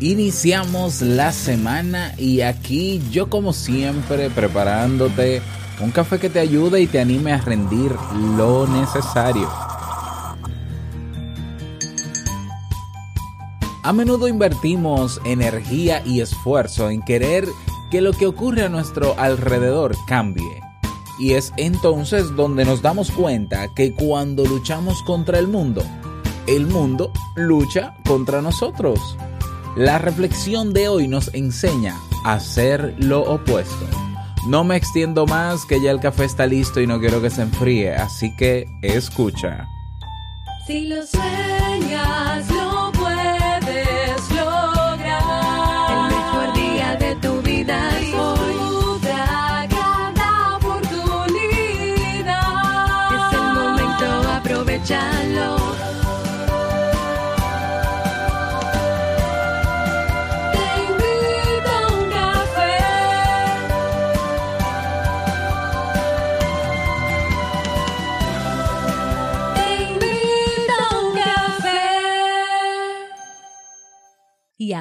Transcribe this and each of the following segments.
Iniciamos la semana y aquí yo como siempre preparándote un café que te ayude y te anime a rendir lo necesario. A menudo invertimos energía y esfuerzo en querer que lo que ocurre a nuestro alrededor cambie. Y es entonces donde nos damos cuenta que cuando luchamos contra el mundo, el mundo lucha contra nosotros. La reflexión de hoy nos enseña a hacer lo opuesto. No me extiendo más que ya el café está listo y no quiero que se enfríe, así que escucha. Si lo Y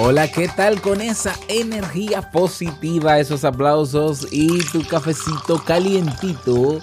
Hola, ¿qué tal con esa energía positiva, esos aplausos y tu cafecito calientito?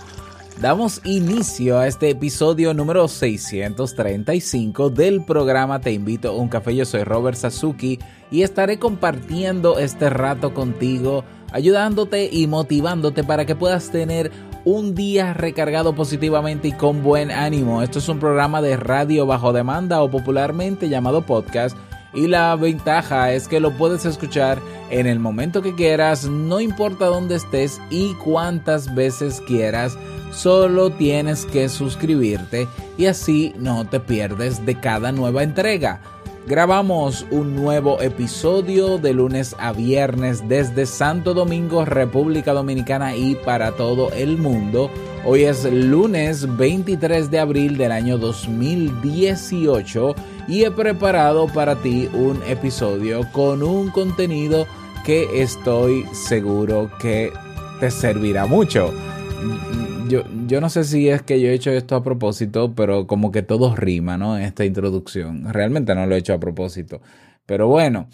Damos inicio a este episodio número 635 del programa Te invito a un café. Yo soy Robert Sasuki y estaré compartiendo este rato contigo, ayudándote y motivándote para que puedas tener un día recargado positivamente y con buen ánimo. Esto es un programa de radio bajo demanda o popularmente llamado podcast y la ventaja es que lo puedes escuchar en el momento que quieras, no importa dónde estés y cuántas veces quieras, solo tienes que suscribirte y así no te pierdes de cada nueva entrega. Grabamos un nuevo episodio de lunes a viernes desde Santo Domingo, República Dominicana y para todo el mundo. Hoy es lunes 23 de abril del año 2018 y he preparado para ti un episodio con un contenido que estoy seguro que te servirá mucho yo, yo no sé si es que yo he hecho esto a propósito, pero como que todo rima, ¿no? Esta introducción. Realmente no lo he hecho a propósito. Pero bueno,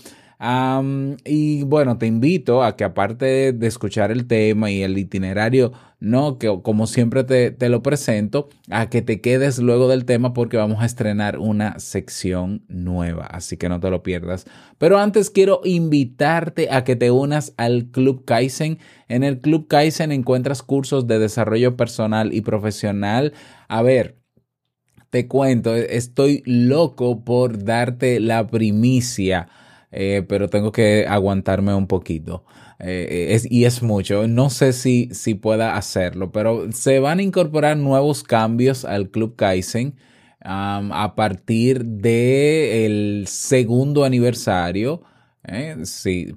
y bueno, te invito a que aparte de escuchar el tema y el itinerario, no, que como siempre te, te, lo presento, a que te quedes luego del tema porque vamos a estrenar una sección nueva, así que no te lo pierdas. Pero antes quiero invitarte a que te unas al Club Kaizen. En el Club Kaizen encuentras cursos de desarrollo personal y profesional. A ver, te cuento, estoy loco por darte la primicia eh, pero tengo que aguantarme un poquito. Eh, y es mucho. No sé si, si pueda hacerlo, pero se van a incorporar nuevos cambios al Club Kaizen a partir del segundo aniversario. Eh,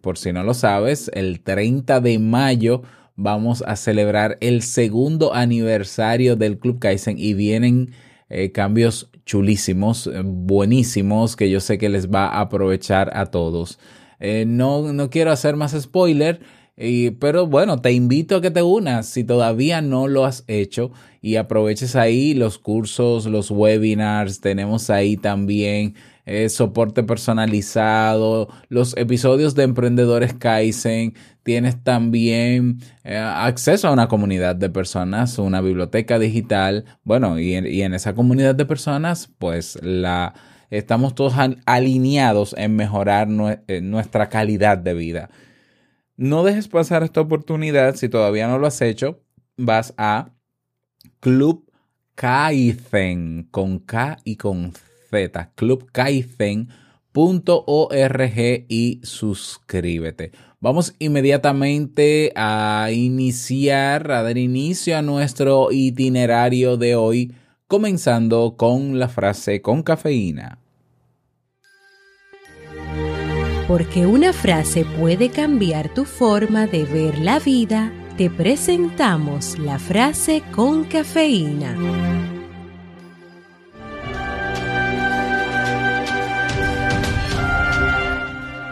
por si no lo sabes, el 30 de mayo vamos a celebrar el segundo aniversario del Club Kaizen y vienen cambios chulísimos, eh, buenísimos, que yo sé que les va a aprovechar a todos. Eh, no, no quiero hacer más spoiler, pero bueno, te invito a que te unas si todavía no lo has hecho y aproveches ahí los cursos, los webinars, tenemos ahí también eh, soporte personalizado, los episodios de Emprendedores Kaizen, tienes también eh, acceso a una comunidad de personas, una biblioteca digital, bueno, y en, esa comunidad de personas, pues estamos todos alineados en mejorar eh, nuestra calidad de vida. No dejes pasar esta oportunidad si todavía no lo has hecho. Vas a Club Kaizen con K y con Z, clubkaizen.org y suscríbete. Vamos inmediatamente a iniciar, a dar inicio a nuestro itinerario de hoy, comenzando con la frase con cafeína. Porque una frase puede cambiar tu forma de ver la vida te presentamos la frase con cafeína.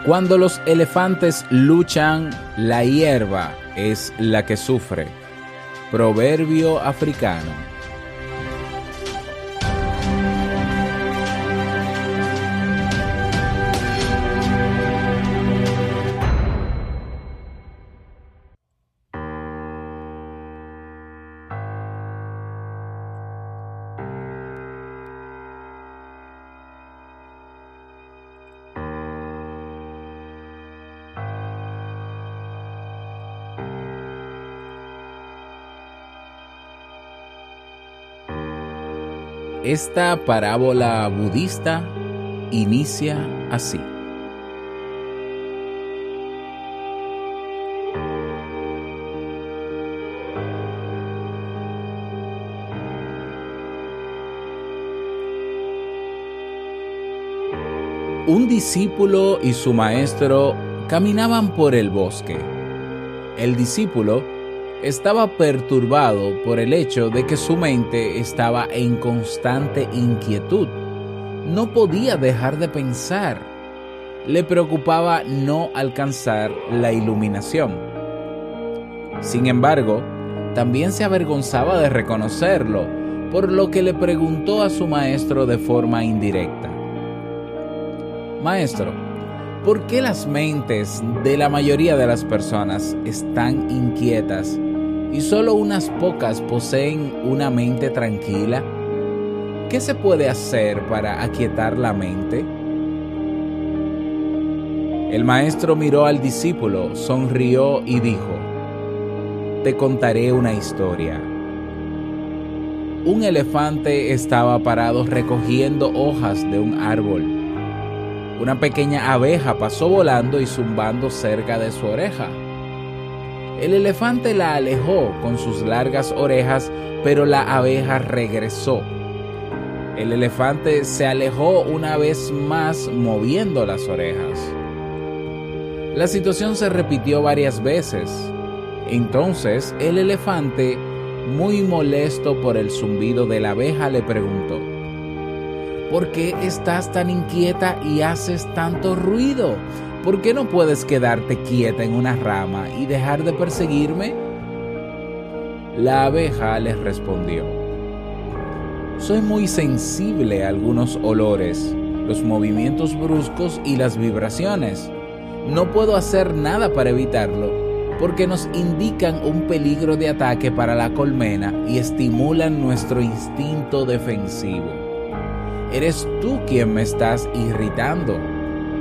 Cuando los elefantes luchan, la hierba es la que sufre. Proverbio africano. Esta parábola budista inicia así. Un discípulo y su maestro caminaban por el bosque. El discípulo estaba perturbado por el hecho de que su mente estaba en constante inquietud. No podía dejar de pensar. Le preocupaba no alcanzar la iluminación. Sin embargo, también se avergonzaba de reconocerlo, por lo que le preguntó a su maestro de forma indirecta. Maestro, ¿por qué las mentes de la mayoría de las personas están inquietas y solo unas pocas poseen una mente tranquila? ¿Qué se puede hacer para aquietar la mente? El maestro miró al discípulo, sonrió y dijo, Te contaré una historia. Un elefante estaba parado recogiendo hojas de un árbol. Una pequeña abeja pasó volando y zumbando cerca de su oreja. El elefante la alejó con sus largas orejas, pero la abeja regresó. El elefante se alejó una vez más moviendo las orejas. La situación se repitió varias veces. Entonces el elefante, muy molesto por el zumbido de la abeja, le preguntó, ¿por qué estás tan inquieta y haces tanto ruido? ¿Por qué no puedes quedarte quieta en una rama y dejar de perseguirme? La abeja les respondió, soy muy sensible a algunos olores, los movimientos bruscos y las vibraciones. No puedo hacer nada para evitarlo porque nos indican un peligro de ataque para la colmena y estimulan nuestro instinto defensivo. Eres tú quien me estás irritando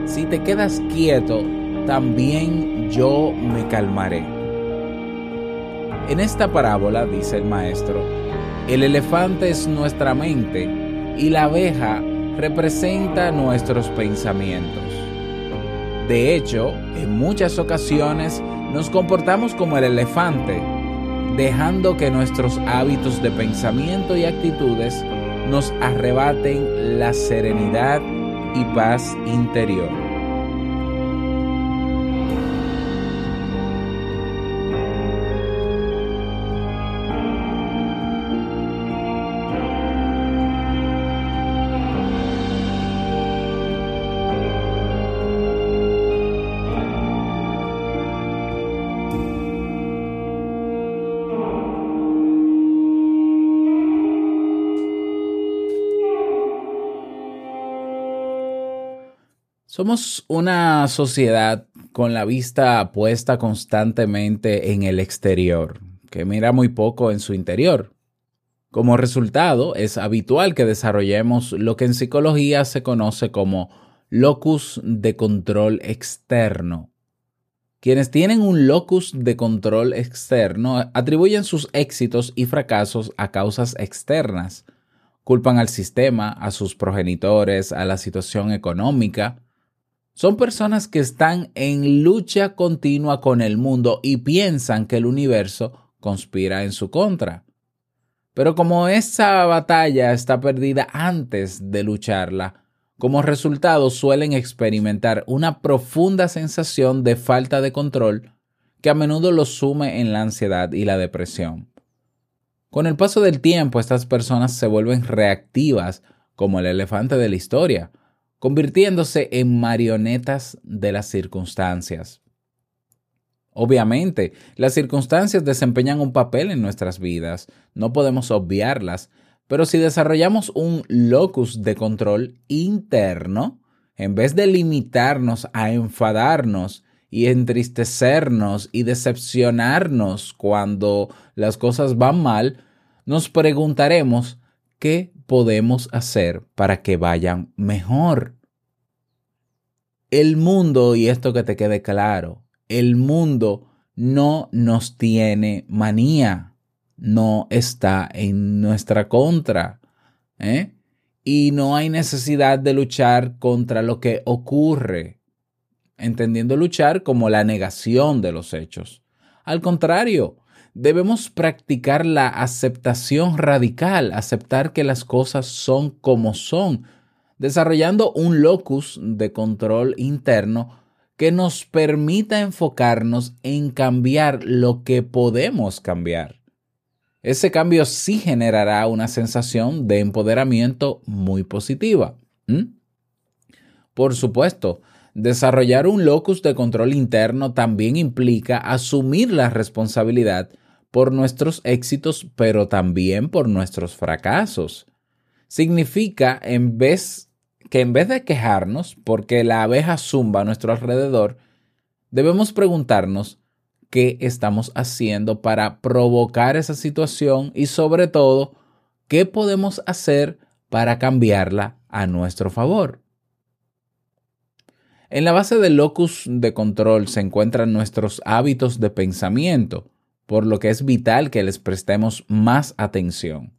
si te quedas quieto, también yo me calmaré. En esta parábola, dice el maestro, el elefante es nuestra mente y la abeja representa nuestros pensamientos. De hecho, en muchas ocasiones nos comportamos como el elefante, dejando que nuestros hábitos de pensamiento y actitudes nos arrebaten la serenidad y paz interior. Somos una sociedad con la vista puesta constantemente en el exterior, que mira muy poco en su interior. Como resultado, es habitual que desarrollemos lo que en psicología se conoce como locus de control externo. Quienes tienen un locus de control externo atribuyen sus éxitos y fracasos a causas externas. Culpan al sistema, a sus progenitores, a la situación económica, son personas que están en lucha continua con el mundo y piensan que el universo conspira en su contra. Pero como esa batalla está perdida antes de lucharla, como resultado suelen experimentar una profunda sensación de falta de control que a menudo los sume en la ansiedad y la depresión. Con el paso del tiempo, estas personas se vuelven reactivas como el elefante de la historia, convirtiéndose en marionetas de las circunstancias. Obviamente, las circunstancias desempeñan un papel en nuestras vidas, no podemos obviarlas, pero si desarrollamos un locus de control interno, en vez de limitarnos a enfadarnos y entristecernos y decepcionarnos cuando las cosas van mal, nos preguntaremos qué podemos hacer para que vayan mejor. El mundo, y esto que te quede claro, el mundo no nos tiene manía, no está en nuestra contra. ¿eh? Y no hay necesidad de luchar contra lo que ocurre, entendiendo luchar como la negación de los hechos. Al contrario, debemos practicar la aceptación radical, aceptar que las cosas son como son, desarrollando un locus de control interno que nos permita enfocarnos en cambiar lo que podemos cambiar. Ese cambio sí generará una sensación de empoderamiento muy positiva. Por supuesto, desarrollar un locus de control interno también implica asumir la responsabilidad por nuestros éxitos, pero también por nuestros fracasos. Significa, en vez que en vez de quejarnos porque la abeja zumba a nuestro alrededor, debemos preguntarnos qué estamos haciendo para provocar esa situación y sobre todo, qué podemos hacer para cambiarla a nuestro favor. En la base del locus de control se encuentran nuestros hábitos de pensamiento, por lo que es vital que les prestemos más atención.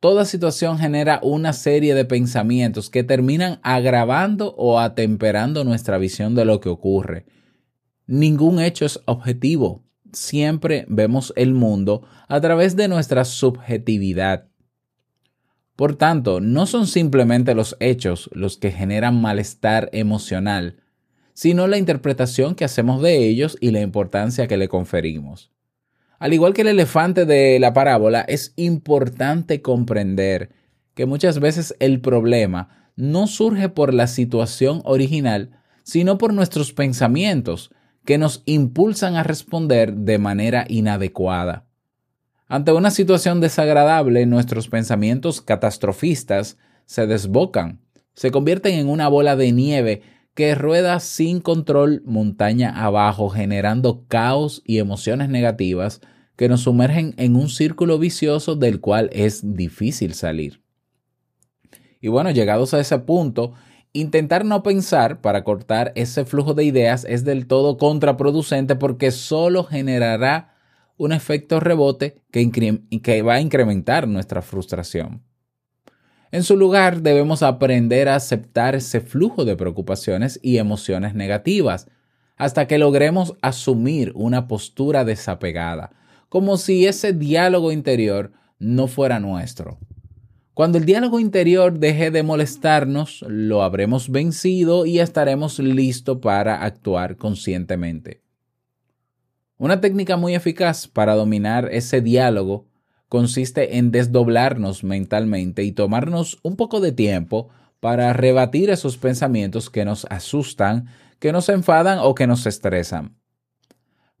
Toda situación genera una serie de pensamientos que terminan agravando o atemperando nuestra visión de lo que ocurre. Ningún hecho es objetivo. Siempre vemos el mundo a través de nuestra subjetividad. Por tanto, no son simplemente los hechos los que generan malestar emocional, sino la interpretación que hacemos de ellos y la importancia que le conferimos. Al igual que el elefante de la parábola, es importante comprender que muchas veces el problema no surge por la situación original, sino por nuestros pensamientos que nos impulsan a responder de manera inadecuada. Ante una situación desagradable, nuestros pensamientos catastrofistas se desbocan, se convierten en una bola de nieve que rueda sin control montaña abajo, generando caos y emociones negativas que nos sumergen en un círculo vicioso del cual es difícil salir. Y bueno, llegados a ese punto, intentar no pensar para cortar ese flujo de ideas es del todo contraproducente porque solo generará un efecto rebote que, que va a incrementar nuestra frustración. En su lugar, debemos aprender a aceptar ese flujo de preocupaciones y emociones negativas hasta que logremos asumir una postura desapegada, como si ese diálogo interior no fuera nuestro. Cuando el diálogo interior deje de molestarnos, lo habremos vencido y estaremos listos para actuar conscientemente. Una técnica muy eficaz para dominar ese diálogo consiste en desdoblarnos mentalmente y tomarnos un poco de tiempo para rebatir esos pensamientos que nos asustan, que nos enfadan o que nos estresan.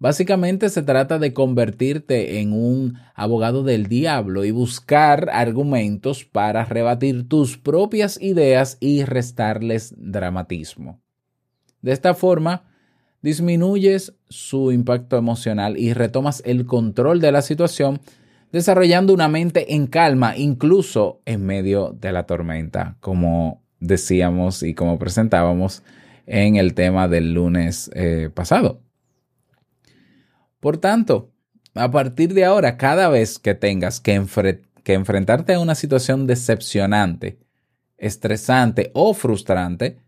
Básicamente se trata de convertirte en un abogado del diablo y buscar argumentos para rebatir tus propias ideas y restarles dramatismo. De esta forma, disminuyes su impacto emocional y retomas el control de la situación desarrollando una mente en calma incluso en medio de la tormenta, como decíamos y como presentábamos en el tema del lunes eh, pasado. Por tanto, a partir de ahora, cada vez que tengas que, que enfrentarte a una situación decepcionante, estresante o frustrante,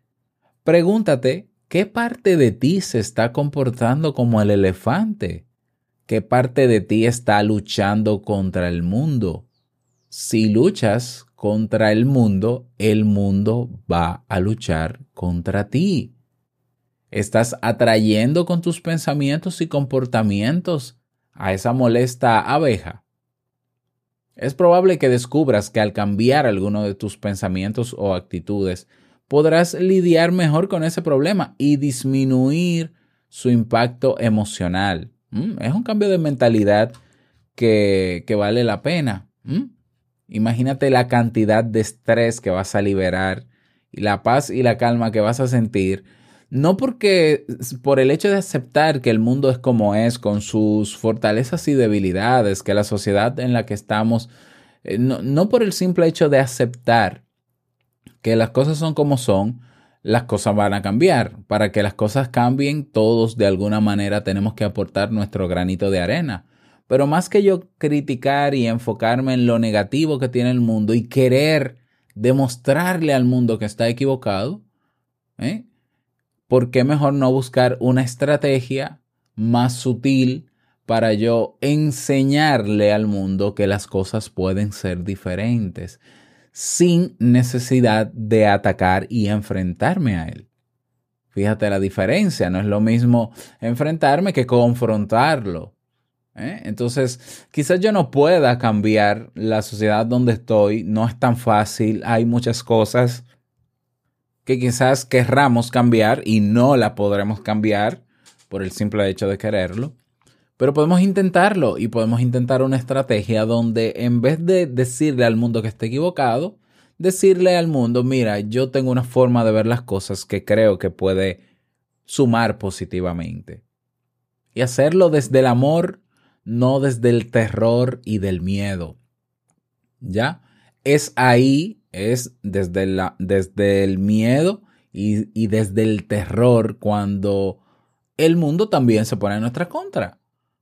pregúntate qué parte de ti se está comportando como el elefante ¿Qué parte de ti está luchando contra el mundo? Si luchas contra el mundo, el mundo va a luchar contra ti. Estás atrayendo con tus pensamientos y comportamientos a esa molesta abeja. Es probable que descubras que al cambiar alguno de tus pensamientos o actitudes, podrás lidiar mejor con ese problema y disminuir su impacto emocional. Mm, es un cambio de mentalidad que, vale la pena. Mm. Imagínate la cantidad de estrés que vas a liberar y la paz y la calma que vas a sentir. No porque por el hecho de aceptar que el mundo es como es, con sus fortalezas y debilidades, que la sociedad en la que estamos, eh, no, no por el simple hecho de aceptar que las cosas son como son, las cosas van a cambiar. Para que las cosas cambien, todos de alguna manera tenemos que aportar nuestro granito de arena. Pero más que yo criticar y enfocarme en lo negativo que tiene el mundo y querer demostrarle al mundo que está equivocado, ¿eh? ¿por qué mejor no buscar una estrategia más sutil para yo enseñarle al mundo que las cosas pueden ser diferentes? Sin necesidad de atacar y enfrentarme a él. Fíjate la diferencia, no es lo mismo enfrentarme que confrontarlo. ¿eh? Entonces, quizás yo no pueda cambiar la sociedad donde estoy, no es tan fácil, hay muchas cosas que quizás querramos cambiar y no la podremos cambiar por el simple hecho de quererlo. Pero podemos intentarlo y podemos intentar una estrategia donde en vez de decirle al mundo que esté equivocado, decirle al mundo, mira, yo tengo una forma de ver las cosas que creo que puede sumar positivamente. Y hacerlo desde el amor, no desde el terror y del miedo. ¿Ya? Es ahí, es desde, la, desde el miedo y, y desde el terror cuando el mundo también se pone en nuestra contra.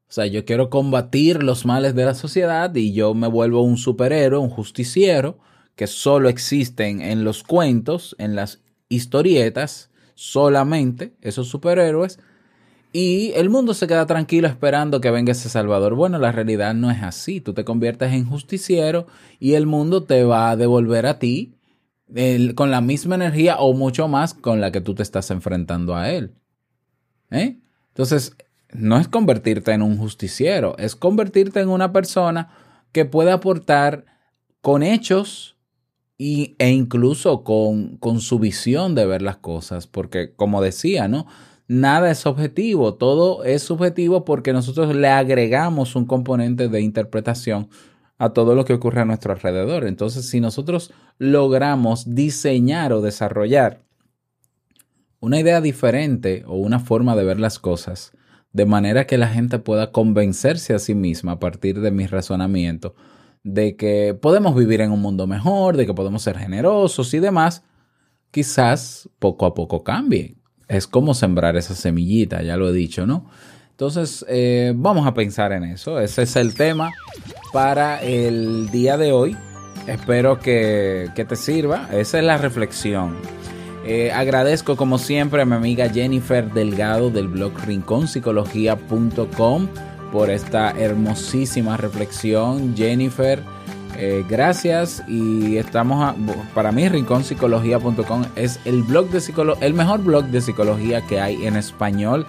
O sea, yo quiero combatir los males de la sociedad y yo me vuelvo un superhéroe, un justiciero, que solo existen en los cuentos, en las historietas, solamente esos superhéroes. Y el mundo se queda tranquilo esperando que venga ese Salvador. Bueno, la realidad no es así. Tú te conviertes en justiciero y el mundo te va a devolver a ti con la misma energía o mucho más con la que tú te estás enfrentando a él. ¿Eh? Entonces, no es convertirte en un justiciero, es convertirte en una persona que puede aportar con hechos y, e incluso con, con su visión de ver las cosas, porque como decía, ¿no? Nada es objetivo, todo es subjetivo porque nosotros le agregamos un componente de interpretación a todo lo que ocurre a nuestro alrededor. Entonces, si nosotros logramos diseñar o desarrollar una idea diferente o una forma de ver las cosas, de manera que la gente pueda convencerse a sí misma a partir de mi razonamiento de que podemos vivir en un mundo mejor, de que podemos ser generosos y demás, quizás poco a poco cambie. Es como sembrar esa semillita, ya lo he dicho, ¿no? Entonces, eh, vamos a pensar en eso. Ese es el tema para el día de hoy. Espero que, que te sirva. Esa es la reflexión. Eh, agradezco como siempre a mi amiga Jennifer Delgado del blog rinconpsicología.com por esta hermosísima reflexión. Jennifer, eh, gracias y estamos para mí rinconpsicología.com es el blog de el mejor blog de psicología que hay en español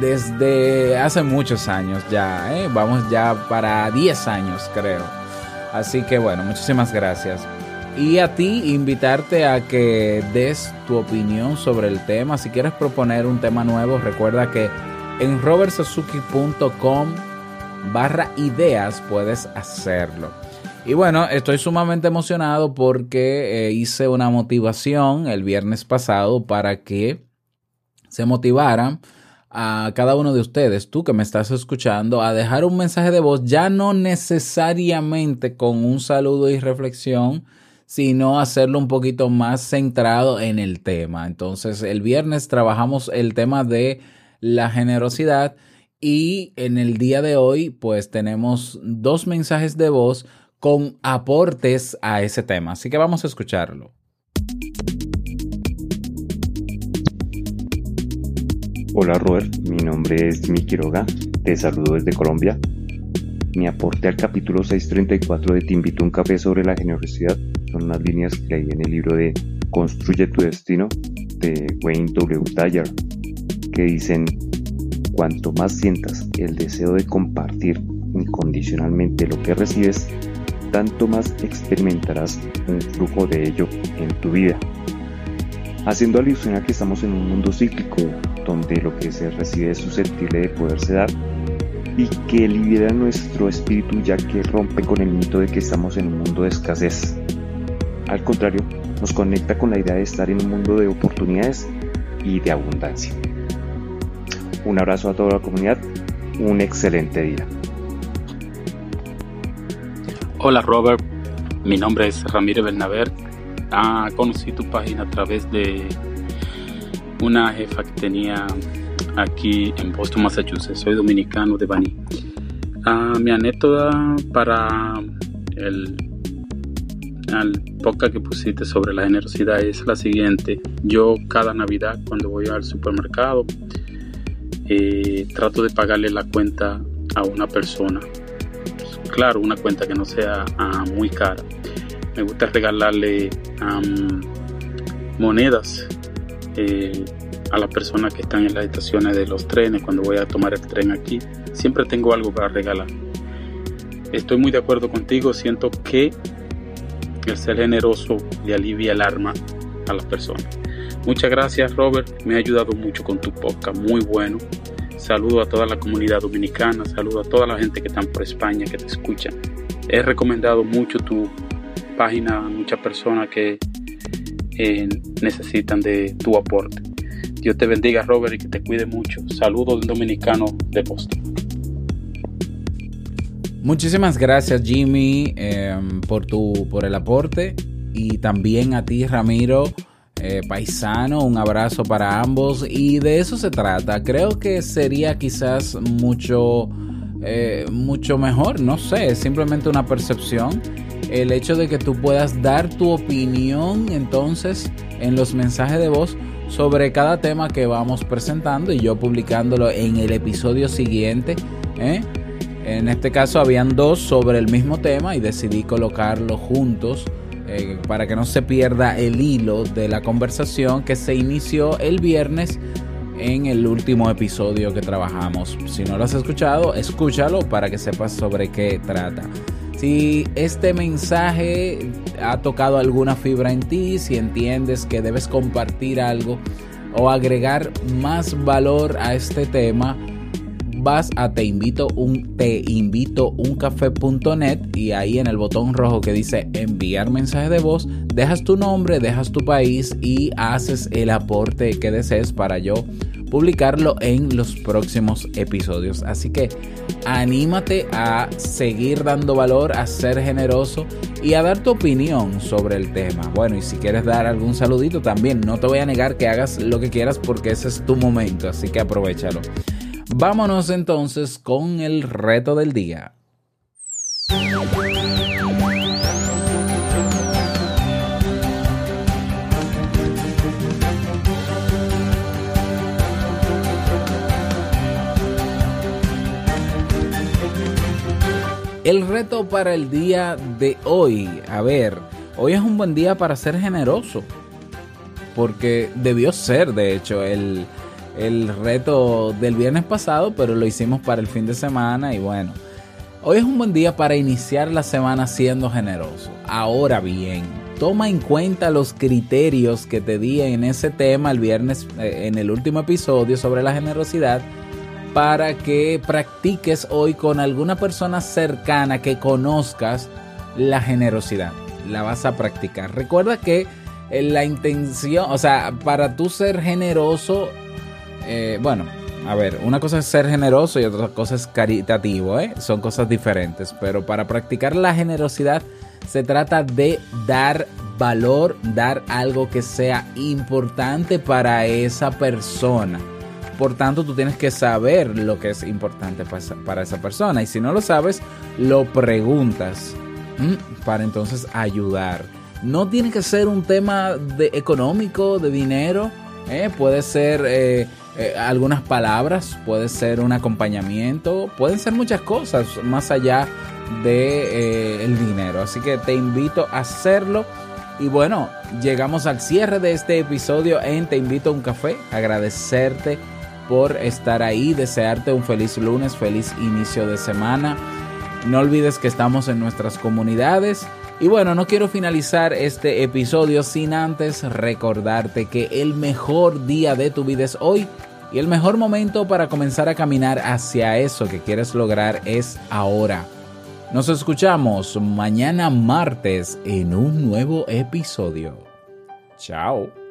desde hace muchos años ya, ¿eh? vamos ya para 10 años creo. Así que bueno, muchísimas gracias. Y a ti invitarte a que des tu opinión sobre el tema. Si quieres proponer un tema nuevo, recuerda que en robertsazuki.com barra ideas puedes hacerlo. Y bueno, estoy sumamente emocionado porque eh, hice una motivación el viernes pasado para que se motivaran a cada uno de ustedes, tú que me estás escuchando, a dejar un mensaje de voz, ya no necesariamente con un saludo y reflexión, sino hacerlo un poquito más centrado en el tema. Entonces, el viernes trabajamos el tema de la generosidad y en el día de hoy, pues tenemos dos mensajes de voz con aportes a ese tema. Así que vamos a escucharlo. Hola Robert, mi nombre es Jimmy Quiroga, te saludo desde Colombia. Mi aporte al capítulo 634 de Te invito a un café sobre la generosidad son unas líneas que hay en el libro de Construye tu destino de Wayne W. Dyer que dicen, cuanto más sientas el deseo de compartir incondicionalmente lo que recibes, tanto más experimentarás un flujo de ello en tu vida. Haciendo alusión a que estamos en un mundo cíclico, donde lo que se recibe es susceptible de poderse dar, y que libera nuestro espíritu ya que rompe con el mito de que estamos en un mundo de escasez. Al contrario, nos conecta con la idea de estar en un mundo de oportunidades y de abundancia. Un abrazo a toda la comunidad, un excelente día. Hola Robert, mi nombre es Ramírez Bernaber. Ah, conocí tu página a través de una jefa que tenía aquí en Boston, Massachusetts. Soy dominicano de Bani. Ah, mi anécdota para el, el podcast que pusiste sobre la generosidad es la siguiente. Yo cada Navidad cuando voy al supermercado eh, trato de pagarle la cuenta a una persona. Claro, una cuenta que no sea ah, muy cara. Me gusta regalarle monedas eh, a las personas que están en las estaciones de los trenes cuando voy a tomar el tren aquí. Siempre tengo algo para regalar. Estoy muy de acuerdo contigo. Siento que el ser generoso le alivia el arma a las personas. Muchas gracias Robert, me ha ayudado mucho con tu podcast, muy bueno. Saludo a toda la comunidad dominicana, saludo a toda la gente que están por España, que te escuchan. He recomendado mucho tu página a muchas personas que eh, necesitan de tu aporte. Dios te bendiga, Robert, y que te cuide mucho. Saludos del dominicano de Boston. Muchísimas gracias, Jimmy, em, por, tu, por el aporte. Y también a ti, Ramiro, eh, paisano. Un abrazo para ambos. Y de eso se trata. Creo que sería quizás mucho, eh, mucho mejor. No sé, es simplemente una percepción. El hecho de que tú puedas dar tu opinión entonces en los mensajes de voz sobre cada tema que vamos presentando y yo publicándolo en el episodio siguiente. ¿eh? En este caso habían dos sobre el mismo tema y decidí colocarlos juntos eh, para que no se pierda el hilo de la conversación que se inició el viernes en el último episodio que trabajamos. Si no lo has escuchado, escúchalo para que sepas sobre qué trata. Si este mensaje ha tocado alguna fibra en ti, si entiendes que debes compartir algo o agregar más valor a este tema, vas a te invito un te invito un café.net y ahí en el botón rojo que dice enviar mensaje de voz, dejas tu nombre, dejas tu país y haces el aporte que desees para yo publicarlo en los próximos episodios. Así que anímate a seguir dando valor, a ser generoso y a dar tu opinión sobre el tema. Bueno, y si quieres dar algún saludito también, no te voy a negar que hagas lo que quieras porque ese es tu momento, así que aprovechalo. Vámonos entonces con el reto del día. El reto para el día de hoy. A ver, hoy es un buen día para ser generoso. Porque debió ser, de hecho, el, reto del viernes pasado, pero lo hicimos para el fin de semana y bueno. Hoy es un buen día para iniciar la semana siendo generoso. Ahora bien, toma en cuenta los criterios que te di en ese tema el viernes, eh, en el último episodio sobre la generosidad para que practiques hoy con alguna persona cercana que conozcas la generosidad. La vas a practicar. Recuerda que eh, la intención, o sea, para tú ser generoso, eh, bueno, a ver, una cosa es ser generoso y otra cosa es caritativo, ¿eh? son cosas diferentes, pero para practicar la generosidad se trata de dar valor, dar algo que sea importante para esa persona. Por tanto, tú tienes que saber lo que es importante para esa persona. Y si no lo sabes, lo preguntas para entonces ayudar. No tiene que ser un tema de económico, de dinero. ¿eh? Puede ser eh, eh, algunas palabras, puede ser un acompañamiento, pueden ser muchas cosas más allá de el dinero. Así que te invito a hacerlo Y bueno, llegamos al cierre de este episodio en Te invito a un café. Agradecerte por estar ahí, desearte un feliz lunes, feliz inicio de semana. No olvides que estamos en nuestras comunidades. Y bueno, no quiero finalizar este episodio sin antes recordarte que el mejor día de tu vida es hoy y el mejor momento para comenzar a caminar hacia eso que quieres lograr es ahora. Nos escuchamos mañana martes en un nuevo episodio. Chao.